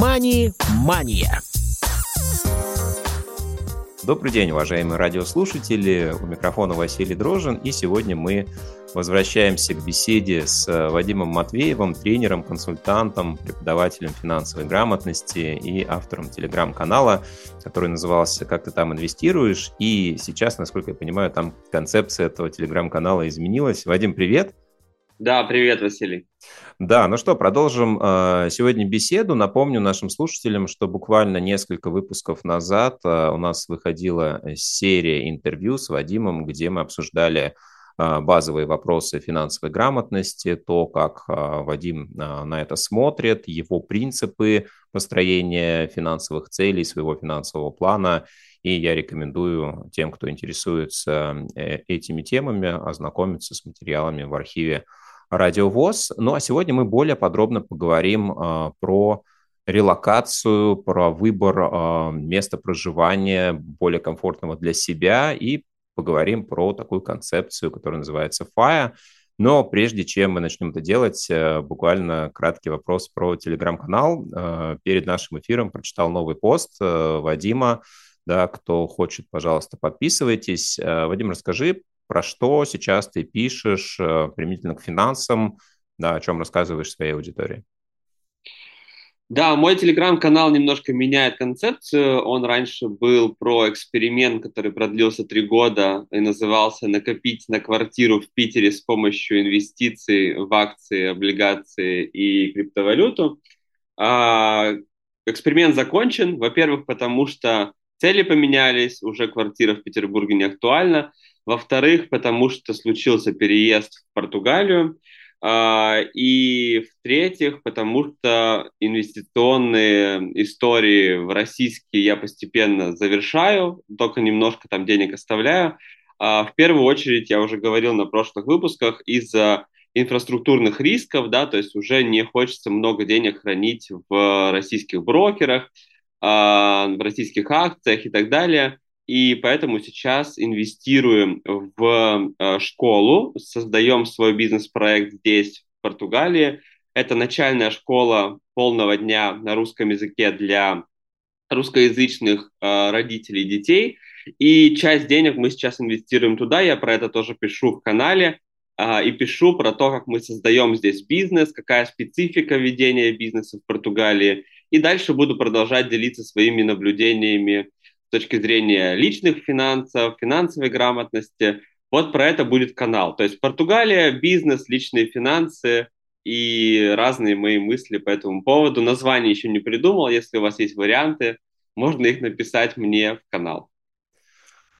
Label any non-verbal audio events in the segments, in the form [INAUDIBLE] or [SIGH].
«Мани-мания». Добрый день, уважаемые радиослушатели. У микрофона Василий Дрожин. И сегодня мы возвращаемся к беседе с Вадимом Матвеевым, тренером, консультантом, преподавателем финансовой грамотности и автором телеграм-канала, который назывался «Как ты там инвестируешь?». И сейчас, насколько я понимаю, там концепция этого телеграм-канала изменилась. Вадим, привет! Да, привет, Василий. Да, ну что, продолжим э, сегодня беседу. Напомню нашим слушателям, что буквально несколько выпусков назад э, у нас выходила серия интервью с Вадимом, где мы обсуждали э, базовые вопросы финансовой грамотности, то, как Вадим на это смотрит, его принципы построения финансовых целей, своего финансового плана. И я рекомендую тем, кто интересуется этими темами, ознакомиться с материалами в архиве радиовоз. Ну а сегодня мы более подробно поговорим э, про релокацию, про выбор э, места проживания более комфортного для себя и поговорим про такую концепцию, которая называется FIRE. Но прежде чем мы начнем это делать, э, буквально краткий вопрос про телеграм-канал. Э, перед нашим эфиром прочитал новый пост э, Вадима. Да, кто хочет, пожалуйста, подписывайтесь. Вадим, расскажи, про что сейчас ты пишешь э, применительно к финансам, да, о чем рассказываешь своей аудитории? Да, мой телеграм-канал немножко меняет концепцию. Он раньше был про эксперимент, который продлился три года и назывался «Накопить на квартиру в Питере с помощью инвестиций в акции, облигации и криптовалюту». А, эксперимент закончен, во-первых, потому что цели поменялись, уже квартира в Петербурге не актуальна. Во-вторых, потому что случился переезд в Португалию. А, и в-третьих, потому что инвестиционные истории в российские я постепенно завершаю, только немножко там денег оставляю. А, в первую очередь, я уже говорил на прошлых выпусках, из-за инфраструктурных рисков, да, то есть уже не хочется много денег хранить в российских брокерах, а, в российских акциях и так далее и поэтому сейчас инвестируем в э, школу, создаем свой бизнес-проект здесь, в Португалии. Это начальная школа полного дня на русском языке для русскоязычных э, родителей детей. И часть денег мы сейчас инвестируем туда, я про это тоже пишу в канале, э, и пишу про то, как мы создаем здесь бизнес, какая специфика ведения бизнеса в Португалии. И дальше буду продолжать делиться своими наблюдениями с точки зрения личных финансов, финансовой грамотности. Вот про это будет канал. То есть Португалия, бизнес, личные финансы и разные мои мысли по этому поводу. Название еще не придумал. Если у вас есть варианты, можно их написать мне в канал.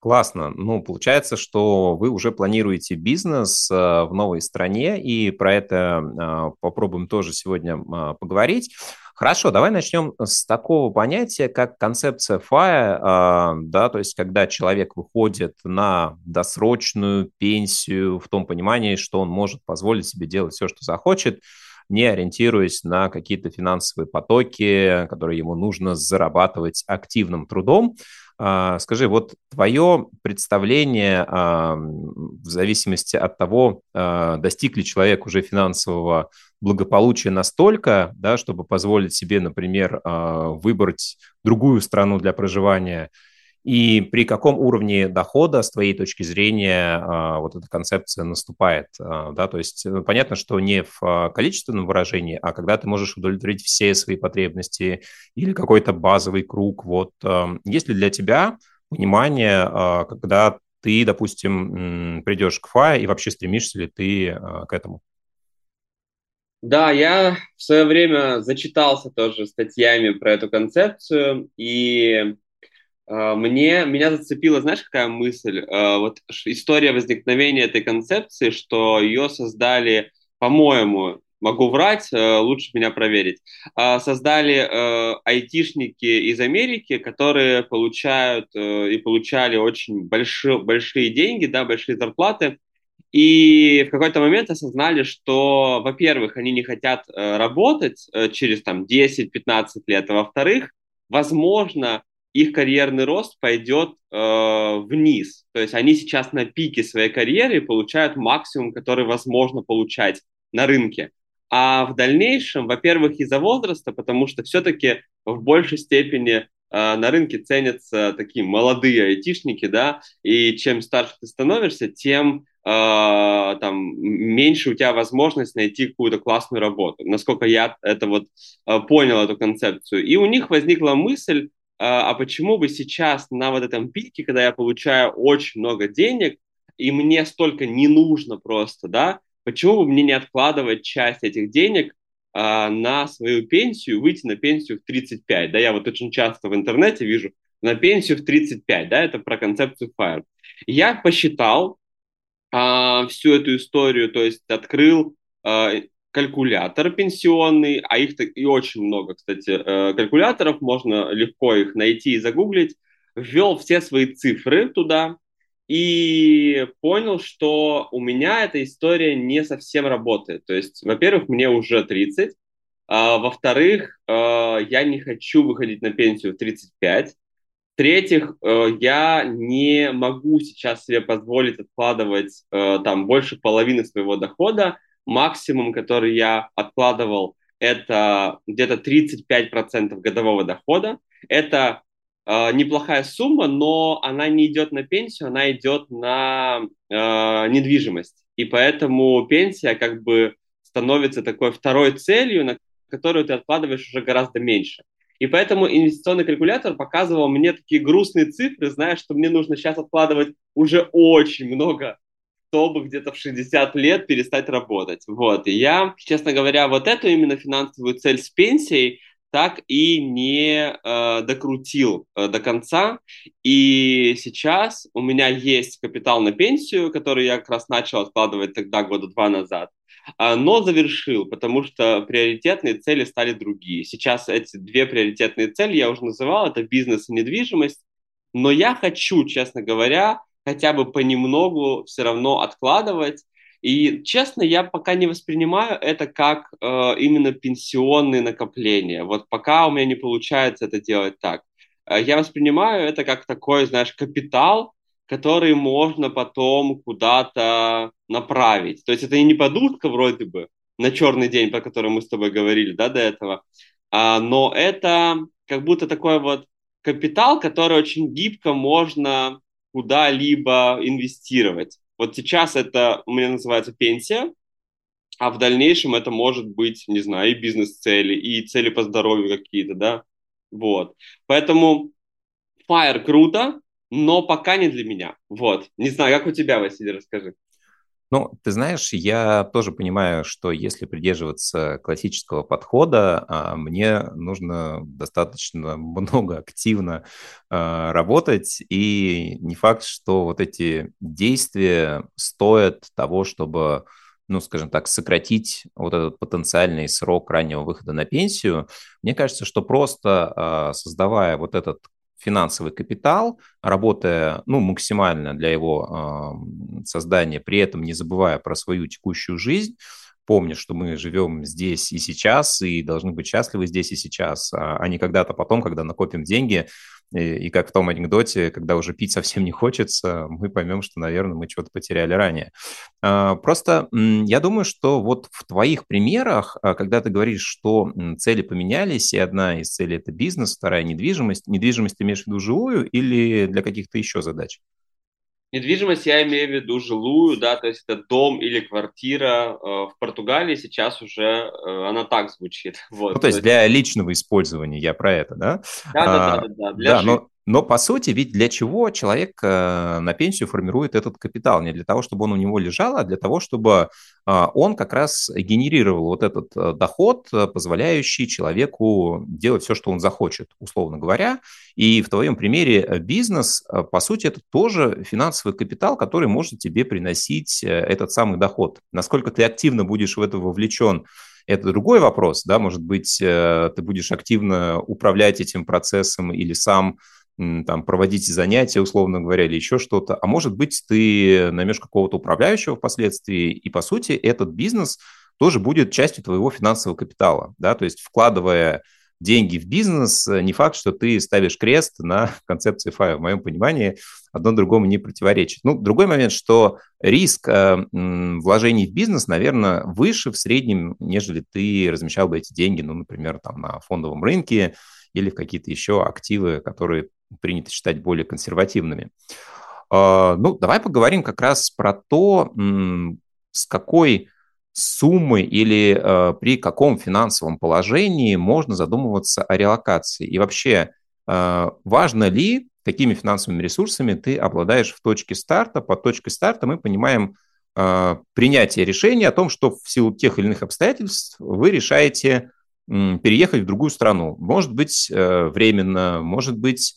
Классно. Ну, получается, что вы уже планируете бизнес э, в новой стране, и про это э, попробуем тоже сегодня э, поговорить. Хорошо, давай начнем с такого понятия, как концепция FIRE, да, то есть когда человек выходит на досрочную пенсию в том понимании, что он может позволить себе делать все, что захочет, не ориентируясь на какие-то финансовые потоки, которые ему нужно зарабатывать активным трудом. А, скажи, вот твое представление а, в зависимости от того, а, достиг ли человек уже финансового благополучия настолько, да, чтобы позволить себе, например, выбрать другую страну для проживания – и при каком уровне дохода, с твоей точки зрения, а, вот эта концепция наступает? А, да? То есть э, понятно, что не в а, количественном выражении, а когда ты можешь удовлетворить все свои потребности или какой-то базовый круг. Вот есть ли для тебя понимание, когда ты, допустим, придешь к ФА и вообще стремишься ли ты к этому? Да, я в свое время зачитался тоже статьями про эту концепцию, и мне, меня зацепила, знаешь, какая мысль? А, вот история возникновения этой концепции, что ее создали, по-моему, могу врать, а, лучше меня проверить, создали айтишники из Америки, которые получают и получали очень большие, большие деньги, да, большие зарплаты, и в какой-то момент осознали, что, во-первых, они не хотят работать э, через там 10-15 лет, а во-вторых, возможно, их карьерный рост пойдет э, вниз. То есть они сейчас на пике своей карьеры получают максимум, который возможно получать на рынке. А в дальнейшем, во-первых, из-за возраста, потому что все-таки в большей степени на рынке ценятся такие молодые айтишники, да, и чем старше ты становишься, тем э, там меньше у тебя возможность найти какую-то классную работу. Насколько я это вот э, понял эту концепцию. И у них возникла мысль, э, а почему бы сейчас на вот этом пике, когда я получаю очень много денег, и мне столько не нужно просто, да, почему бы мне не откладывать часть этих денег э, на свою пенсию, выйти на пенсию в 35, да, я вот очень часто в интернете вижу на пенсию в 35, да, это про концепцию FIRE. Я посчитал, а, всю эту историю, то есть открыл а, калькулятор пенсионный, а их и очень много, кстати, э, калькуляторов, можно легко их найти и загуглить, ввел все свои цифры туда и понял, что у меня эта история не совсем работает. То есть, во-первых, мне уже 30, а, во-вторых, а, я не хочу выходить на пенсию в 35, в-третьих, э, я не могу сейчас себе позволить откладывать э, там больше половины своего дохода. Максимум, который я откладывал, это где-то 35% годового дохода. Это э, неплохая сумма, но она не идет на пенсию, она идет на недвижимость. И поэтому пенсия как бы становится такой второй целью, на которую ты откладываешь уже гораздо меньше. И поэтому инвестиционный калькулятор показывал мне такие грустные цифры, зная, что мне нужно сейчас откладывать уже очень много, чтобы где-то в 60 лет перестать работать. Вот. И я, честно говоря, вот эту именно финансовую цель с пенсией так и не э, докрутил э, до конца. И сейчас у меня есть капитал на пенсию, который я как раз начал откладывать тогда, года два назад. А, но завершил, потому что приоритетные цели стали другие. Сейчас эти две приоритетные цели я уже называл, это бизнес и недвижимость, но я хочу, честно говоря, хотя бы понемногу все равно откладывать. И, честно, я пока не воспринимаю это как э, именно пенсионные накопления. Вот пока у меня не получается это делать так. Э, я воспринимаю это как такой, знаешь, капитал, который можно потом куда-то направить. То есть это и не подушка вроде бы на черный день, про который мы с тобой говорили, да, до этого, а, но это как будто такой вот капитал, который очень гибко можно куда-либо инвестировать. Вот сейчас это у меня называется пенсия, а в дальнейшем это может быть, не знаю, и бизнес-цели, и цели по здоровью какие-то, да, вот. Поэтому Fire круто, но пока не для меня. Вот. Не знаю, как у тебя, Василий, расскажи. Ну, ты знаешь, я тоже понимаю, что если придерживаться классического подхода, а, мне нужно достаточно [LAUGHS] много активно а, работать, и не факт, что вот эти действия стоят того, чтобы ну, скажем так, сократить вот этот потенциальный срок раннего выхода на пенсию. Мне кажется, что просто а, создавая вот этот финансовый капитал, работая ну, максимально для его э, создания, при этом не забывая про свою текущую жизнь, помня, что мы живем здесь и сейчас, и должны быть счастливы здесь и сейчас, а, а не когда-то потом, когда накопим деньги, и, и как в том анекдоте, когда уже пить совсем не хочется, мы поймем, что, наверное, мы что-то потеряли ранее. А, просто я думаю, что вот в твоих примерах, а, когда ты говоришь, что цели поменялись, и одна из целей – это бизнес, вторая – недвижимость, недвижимость ты имеешь в виду живую или для каких-то еще задач? Недвижимость я имею в виду жилую, да, то есть это дом или квартира. Э, в Португалии сейчас уже э, она так звучит. [LAUGHS] Вот, ну, то, есть для личного использования, я про это, да? Да, да, да, да, да, для да, но но по сути, ведь для чего человек э, на пенсию формирует этот капитал? Не для того, чтобы он у него лежал, а для того, чтобы а, он как раз генерировал вот этот э, доход, э, позволяющий человеку делать все, что он захочет, условно говоря. И в твоем примере бизнес, по сути, это тоже финансовый капитал, который может тебе приносить этот самый доход. Насколько ты активно будешь в это вовлечен, это другой вопрос, да, может быть, ты будешь активно управлять этим процессом или сам там, проводить занятия, условно говоря, или еще что-то. А может быть, ты наймешь какого-то управляющего впоследствии, и, по сути, этот бизнес тоже будет частью твоего финансового капитала, да, то есть вкладывая деньги в бизнес, не факт, что ты ставишь крест на [LAUGHS] концепции FIRE. В моем понимании одно другому не противоречит. Ну, другой момент, что риск э, вложений в бизнес, наверное, выше в среднем, нежели ты размещал бы эти деньги, ну, например, там на фондовом рынке или в какие-то еще активы, которые принято считать более консервативными. А, ну, давай поговорим как раз про то, с какой суммы или э, при каком финансовом положении можно задумываться о релокации. И вообще, э, важно ли, какими финансовыми ресурсами ты обладаешь в точке старта. Под точкой старта мы понимаем принятие решения о том, что в силу тех или иных обстоятельств вы решаете переехать в другую страну. Может быть, э, временно, может быть,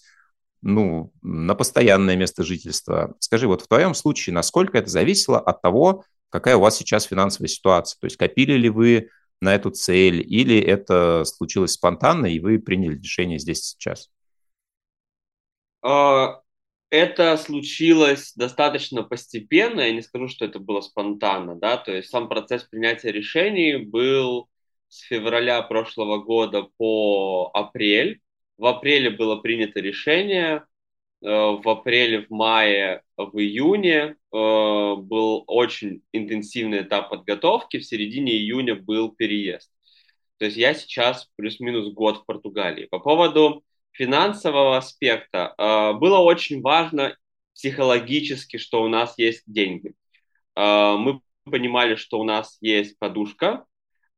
ну, на постоянное место жительства. Скажи, вот в твоем случае, насколько это зависело от того, какая у вас сейчас финансовая ситуация? То есть копили ли вы на эту цель, или это случилось спонтанно, и вы приняли решение здесь сейчас? А, это случилось достаточно постепенно, я не скажу, что это было спонтанно, да, то есть сам процесс принятия решений был с февраля прошлого года по апрель, в апреле было принято решение, э, в апреле, в мае, в июне э, был очень интенсивный этап подготовки, в середине июня был переезд. То есть я сейчас плюс-минус год в Португалии. По поводу финансового аспекта э, было очень важно психологически, что у нас есть деньги. Мы понимали, что у нас есть подушка,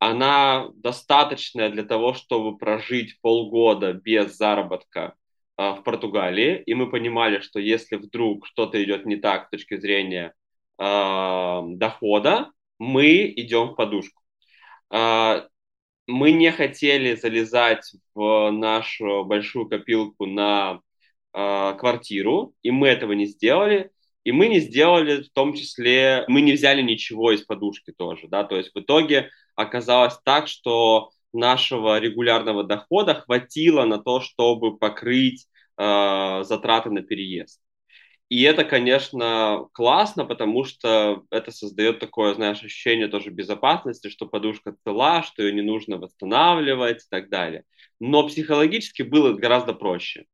она достаточная для того, чтобы прожить полгода без заработка э, в Португалии, и мы понимали, что если вдруг что-то идет не так с точки зрения э, дохода, мы идем в подушку. Э, мы не хотели залезать в нашу большую копилку на э, квартиру, и мы этого не сделали. И мы не сделали, в том числе, мы не взяли ничего из подушки тоже, да, то есть в итоге оказалось так, что нашего регулярного дохода хватило на то, чтобы покрыть э, затраты на переезд. И это, конечно, классно, потому что это создает такое, знаешь, ощущение тоже безопасности, что подушка цела, что ее не нужно восстанавливать и так далее. Но психологически было гораздо проще,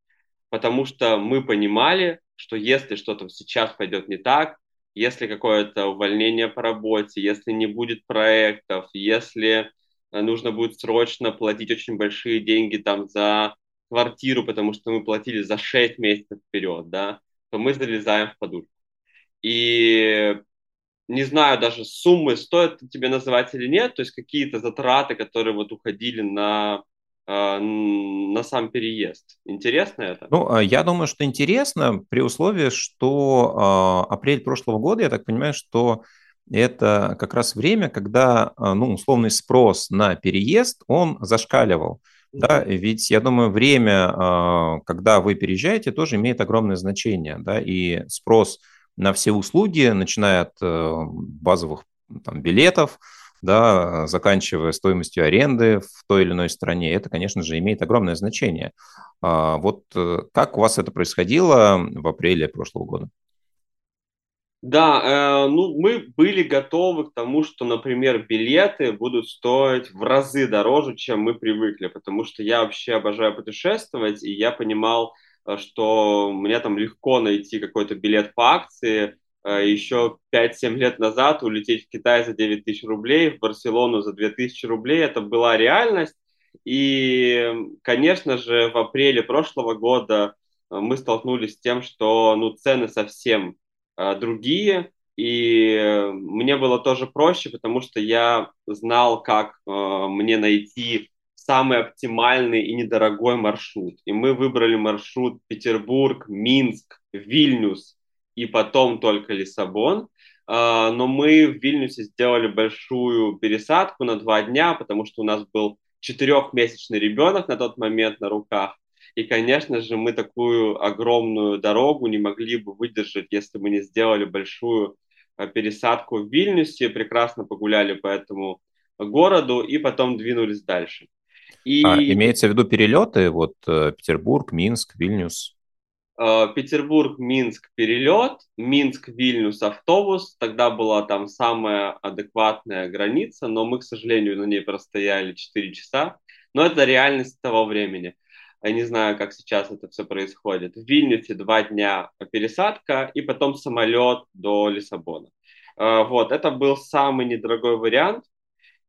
потому что мы понимали, что если что-то сейчас пойдет не так, если какое-то увольнение по работе, если не будет проектов, если э, нужно будет срочно платить очень большие деньги там за квартиру, потому что мы платили за 6 месяцев вперед, да, то мы залезаем в подушку. И не знаю даже суммы, стоит тебе называть или нет, то есть какие-то затраты, которые вот уходили на на сам переезд. Интересно это? Ну, а, я думаю, что интересно при условии, что а, апрель прошлого года, я так понимаю, что это как раз время, когда, ну, условный спрос на переезд, он зашкаливал. Да, ведь я думаю, время, когда вы переезжаете, тоже имеет огромное значение, да, и спрос на все услуги, начиная от э, базовых там, билетов, да, заканчивая стоимостью аренды в той или иной стране, это, конечно же, имеет огромное значение. А, вот э, как у вас это происходило в апреле прошлого года? Да, э, ну мы были готовы к тому, что, например, билеты будут стоить в разы дороже, чем мы привыкли, потому что я вообще обожаю путешествовать, и я понимал, э, что мне там легко найти какой-то билет по акции, еще 5-7 лет назад улететь в Китай за 9 тысяч рублей, в Барселону за 2 тысячи рублей, это была реальность. И, конечно же, в апреле прошлого года э, мы столкнулись с тем, что ну, цены совсем э, другие, и мне было тоже проще, потому что я знал, как э, мне найти самый оптимальный и недорогой маршрут. И мы выбрали маршрут Петербург, Минск, Вильнюс, и потом только Лиссабон. А, но мы в Вильнюсе сделали большую пересадку на два дня, потому что у нас был четырехмесячный ребенок на тот момент на руках. И, конечно же, мы такую огромную дорогу не могли бы выдержать, если бы не сделали большую а, пересадку в Вильнюсе, прекрасно погуляли по этому городу и потом двинулись дальше. И... А, имеется в виду перелеты, вот э, Петербург, Минск, Вильнюс? Э, Петербург, Минск перелет, Минск, Вильнюс автобус. Тогда была там самая адекватная граница, но мы, к сожалению, на ней простояли 4 часа. Но это реальность того времени. Я не знаю, как сейчас это все происходит. В Вильнюсе два дня пересадка и потом самолет до Лиссабона. Э, вот, это был самый недорогой вариант.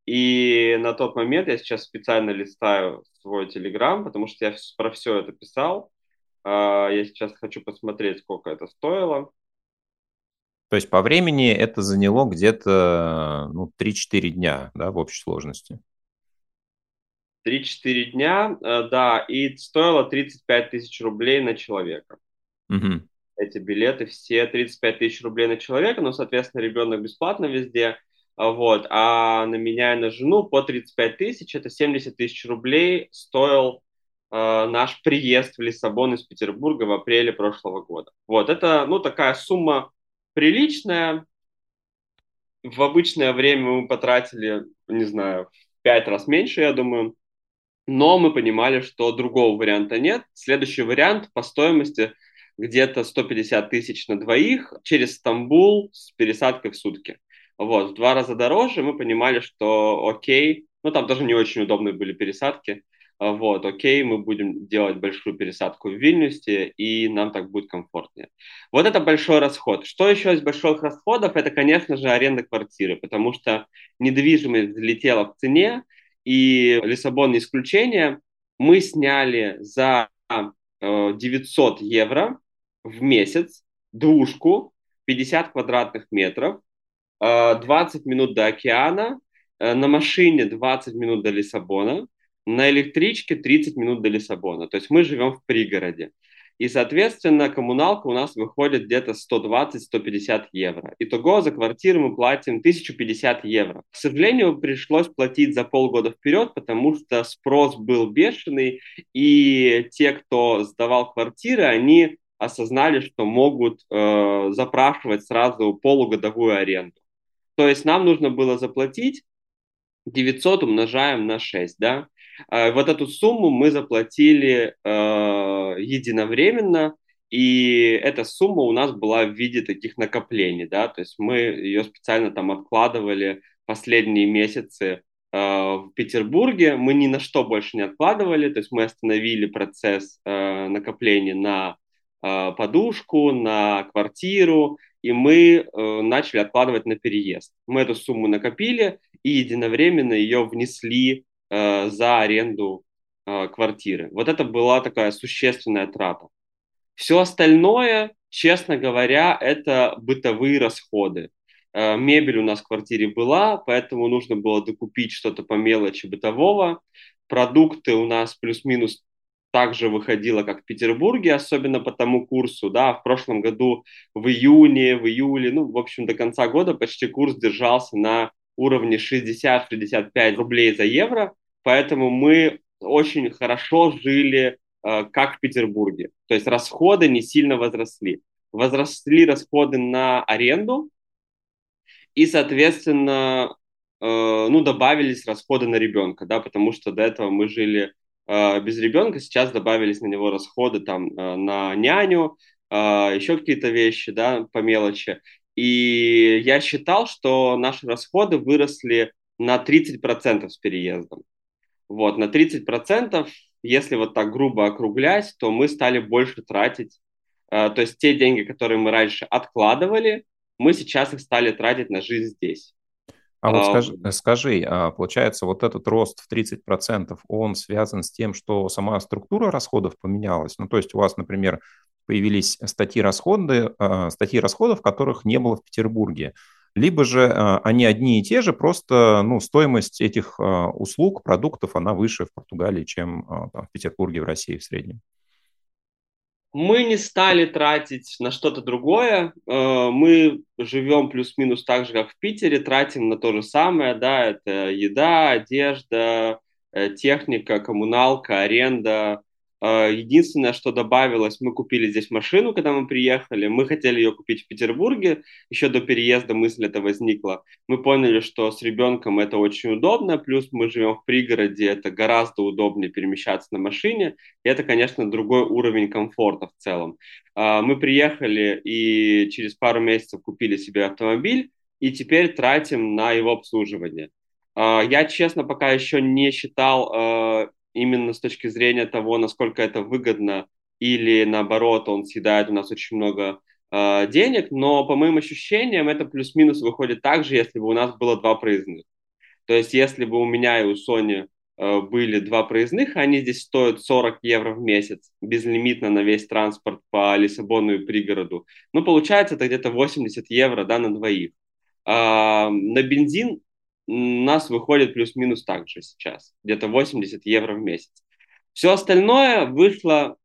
И на тот момент я сейчас специально листаю свой Телеграм, потому что я про все это писал. А, я сейчас хочу посмотреть, сколько это стоило. То есть по времени это заняло где-то ну, 3-4 дня да, в общей сложности. 3-4 дня, э, да, и стоило 35 тысяч рублей на человека. Угу. Эти билеты все 35 тысяч рублей на человека, но, соответственно, ребенок бесплатно везде. А, вот, а на меня и на жену по 35 тысяч, это 70 тысяч рублей стоил наш приезд в Лиссабон из Петербурга в апреле прошлого года. Вот, это, ну, такая сумма приличная. В обычное время мы потратили, не знаю, в пять раз меньше, я думаю. Но мы понимали, что другого варианта нет. Следующий вариант по стоимости где-то 150 тысяч на двоих через Стамбул с пересадкой в сутки. Вот, в два раза дороже мы понимали, что окей, ну там тоже не очень удобные были пересадки, вот, окей, мы будем делать большую пересадку в Вильнюсе, и нам так будет комфортнее. Вот это большой расход. Что еще из больших расходов? Это, конечно же, аренда квартиры, потому что недвижимость взлетела в цене, и Лиссабон не исключение. Мы сняли за 900 э, евро в месяц двушку, 50 квадратных метров, 20 э, минут до океана, э, на машине 20 минут до Лиссабона, на электричке 30 минут до Лиссабона. То есть мы живем в пригороде. И, соответственно, коммуналка у нас выходит где-то 120-150 евро. Итого за квартиру мы платим 1050 евро. К сожалению, пришлось платить за полгода вперед, потому что спрос был бешеный, и те, кто сдавал квартиры, они осознали, что могут э, запрашивать сразу полугодовую аренду. То есть нам нужно было заплатить 900 умножаем на 6, да. А, вот эту сумму мы заплатили э, единовременно, и эта сумма у нас была в виде таких накоплений, да, то есть мы ее специально там откладывали последние месяцы э, в Петербурге, мы ни на что больше не откладывали, то есть мы остановили процесс э, накопления на э, подушку, на квартиру, и мы э, начали откладывать на переезд. Мы эту сумму накопили и единовременно ее внесли э, за аренду э, квартиры. Вот это была такая существенная трата. Все остальное, честно говоря, это бытовые расходы. Э, мебель у нас в квартире была, поэтому нужно было докупить что-то по мелочи бытового. Продукты у нас плюс-минус также выходила, как в Петербурге, особенно по тому курсу, да, в прошлом году в июне, в июле, ну, в общем, до конца года почти курс держался на уровне 60-65 рублей за евро, поэтому мы очень хорошо жили, э, как в Петербурге, то есть расходы не сильно возросли. Возросли расходы на аренду, и, соответственно, э, ну, добавились расходы на ребенка, да, потому что до этого мы жили Э, без ребенка, сейчас добавились на него расходы там на няню, еще какие-то вещи, да, по мелочи. И я считал, что наши расходы выросли на 30% с переездом. Вот, на 30%, если вот так грубо округлять, то мы стали больше тратить. То есть те деньги, которые мы раньше откладывали, мы сейчас их стали тратить на жизнь здесь. А вот скажи, скажи, а, получается, вот этот рост в 30%, он связан с тем, что сама структура расходов поменялась? Ну, то есть у вас, например, появились статьи, расходы, а, статьи расходов, которых не было в Петербурге. Либо же а, они одни и те же, просто ну, стоимость этих услуг, продуктов, она выше в Португалии, чем там, в Петербурге, в России в среднем мы не стали тратить на что-то другое. Э, мы живем плюс-минус так же, как в Питере, тратим на то же самое, да, это еда, одежда, э, техника, коммуналка, аренда, а, единственное, что добавилось, мы купили здесь машину, когда мы приехали. Мы хотели ее купить в Петербурге. Еще до переезда мысль эта возникла. Мы поняли, что с ребенком это очень удобно. Плюс мы живем в пригороде, это гораздо удобнее перемещаться на машине. И это, конечно, другой уровень комфорта в целом. А, мы приехали и через пару месяцев купили себе автомобиль. И теперь тратим на его обслуживание. А, я, честно, пока еще не считал именно с точки зрения того, насколько это выгодно, или наоборот, он съедает у нас очень много э, денег, но по моим ощущениям это плюс-минус выходит так же, если бы у нас было два проездных. То есть, если бы у меня и у Sony э, были два проездных, они здесь стоят 40 евро в месяц, безлимитно на весь транспорт по Лиссабону и пригороду. Ну, получается, это где-то 80 евро, да, на двоих. А, на бензин нас выходит плюс-минус так же сейчас, где-то 80 евро в месяц. Все остальное вышло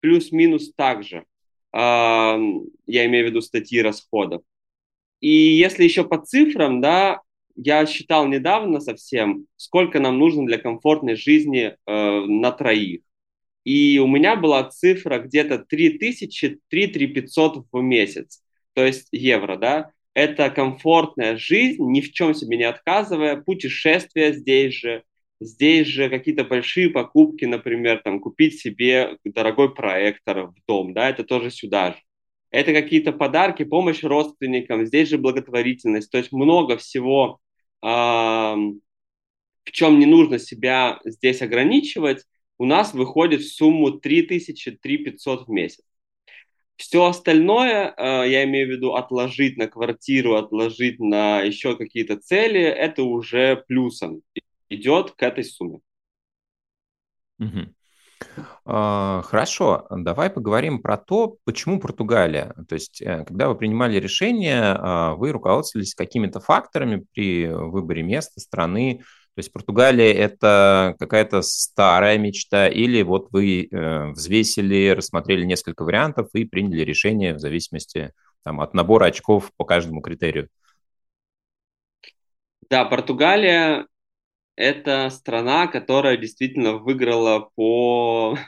плюс-минус так же. А, я имею в виду статьи расходов. И если еще по цифрам, да, я считал недавно совсем, сколько нам нужно для комфортной жизни э, на троих. И у меня была цифра где-то 3000, 3500 в месяц, то есть евро, да. Это комфортная жизнь, ни в чем себе не отказывая, путешествия здесь же, здесь же какие-то большие покупки, например, там, купить себе дорогой проектор в дом, да, это тоже сюда же. Это какие-то подарки, помощь родственникам, здесь же благотворительность, то есть много всего, э, в чем не нужно себя здесь ограничивать, у нас выходит в сумму 3000-3500 в месяц. Все остальное, э, я имею в виду отложить на квартиру, отложить на еще какие-то цели, это уже плюсом идет к этой сумме. Угу. Хорошо, давай поговорим про то, почему Португалия. То есть, э, когда вы принимали решение, а, вы руководствовались какими-то факторами при выборе места, страны. То есть Португалия – это какая-то старая мечта, или вот вы э, взвесили, рассмотрели несколько вариантов и приняли решение в зависимости там, от набора очков по каждому критерию? Да, Португалия это страна, которая действительно выиграла по,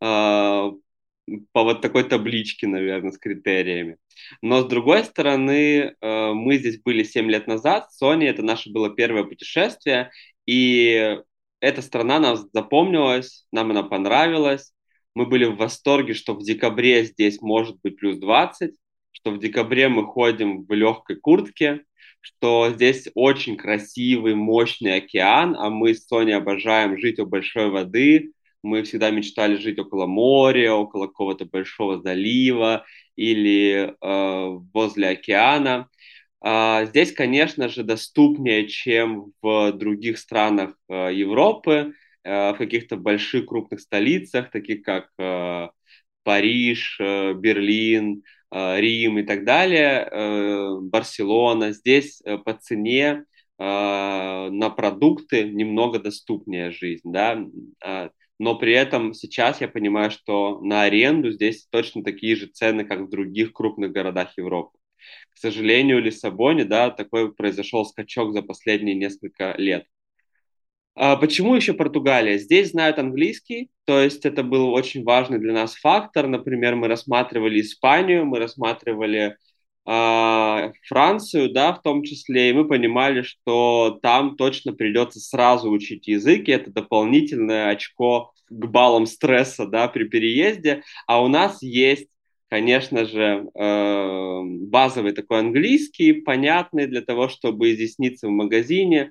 а, [LAUGHS] по вот такой табличке, наверное, с критериями. Но с другой стороны, э, мы здесь были 7 лет назад, Sony, это наше было первое путешествие, и эта страна нам запомнилась, нам она понравилась. Мы были в восторге, что в декабре здесь может быть плюс 20, что в декабре мы ходим в легкой куртке, что здесь очень красивый, мощный океан, а мы с Соней обожаем жить у большой воды. Мы всегда мечтали жить около моря, около какого-то большого залива или э, возле океана. Э, здесь, конечно же, доступнее, чем в других странах э, Европы, э, в каких-то больших крупных столицах, таких как э, Париж, э, Берлин, Э, Рим и так далее, э, Барселона, здесь э, по цене на продукты немного доступнее жизнь, да, но при этом сейчас я понимаю, что на аренду здесь точно такие же цены, как в других крупных городах Европы. К сожалению, в Лиссабоне, да, такой произошел скачок за последние несколько лет. А почему еще Португалия? Здесь знают английский, то есть это был очень важный для нас фактор. Например, мы рассматривали Испанию, мы рассматривали Францию, да, в том числе, и мы понимали, что там точно придется сразу учить язык, и это дополнительное очко к баллам стресса, да, при переезде. А у нас есть конечно же, э, базовый такой английский, понятный для того, чтобы изъясниться в магазине,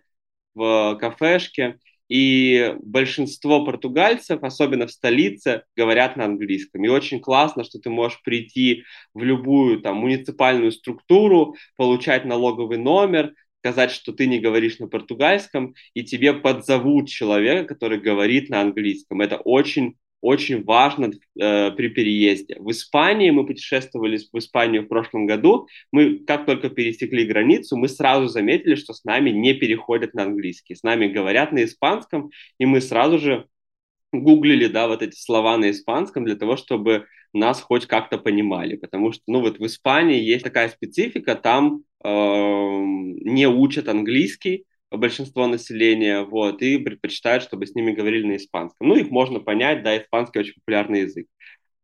в кафешке, и большинство португальцев, особенно в столице, говорят на английском. И очень классно, что ты можешь прийти в любую там муниципальную структуру, получать налоговый номер, сказать, что ты не говоришь на португальском, и тебе подзовут человека, который говорит на английском. Это очень очень важно э, при переезде. В Испании мы путешествовали в Испанию в прошлом году. Мы как только пересекли границу, мы сразу заметили, что с нами не переходят на английский. С нами говорят на испанском, и мы сразу же гуглили, да, вот эти слова на испанском для того, чтобы нас хоть как-то понимали, потому что, ну, вот в Испании есть такая специфика, там э, не учат английский, большинство населения, вот, и предпочитают, чтобы с ними говорили на испанском. Ну, их можно понять, да, испанский очень популярный язык.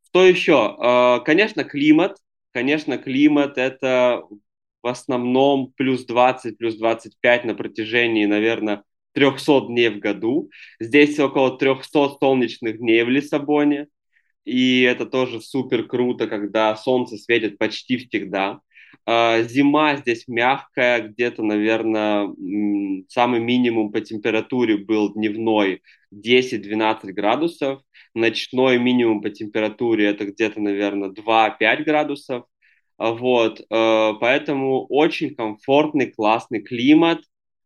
Что еще? А, конечно, климат. Конечно, климат – это в основном плюс 20, плюс 25 на протяжении, наверное, 300 дней в году. Здесь около 300 солнечных дней в Лиссабоне. И это тоже супер круто, когда солнце светит почти всегда. А, зима здесь мягкая, где-то, наверное, самый минимум по температуре был дневной 10-12 градусов. Ночной минимум по температуре это где-то, наверное, 2-5 градусов. А, вот, э, поэтому очень комфортный, классный климат.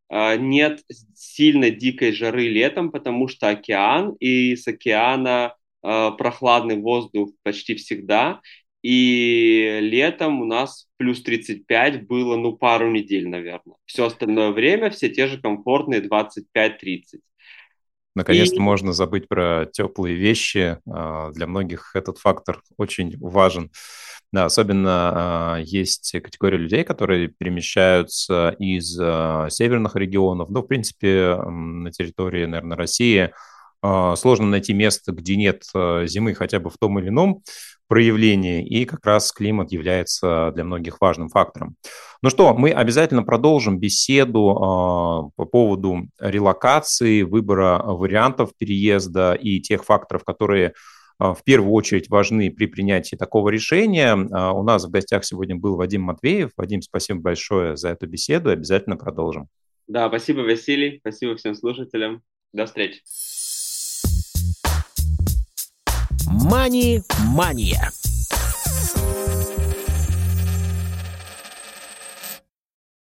э, нет сильно дикой жары летом, потому что океан, и с океана прохладный воздух почти всегда, и летом у нас плюс 35 было, ну, пару недель, наверное. Все остальное время все те же комфортные 25-30. Наконец-то и... можно забыть про теплые вещи. А, для многих этот фактор очень важен. Да, особенно э, есть категория людей, которые перемещаются из э, северных регионов, ну, в принципе, на территории, наверное, России. Э, сложно найти место, где нет э, зимы хотя бы в том или ином проявлении, и как раз климат является для многих важным фактором. Ну что, мы обязательно продолжим беседу э, по поводу релокации, выбора вариантов переезда и тех факторов, которые а, в первую очередь важны при принятии такого решения. А, у нас в гостях сегодня был Вадим Матвеев. Вадим, спасибо большое за эту беседу. Обязательно продолжим. Да, спасибо, Василий. Спасибо всем слушателям. До встречи. Мани-мания.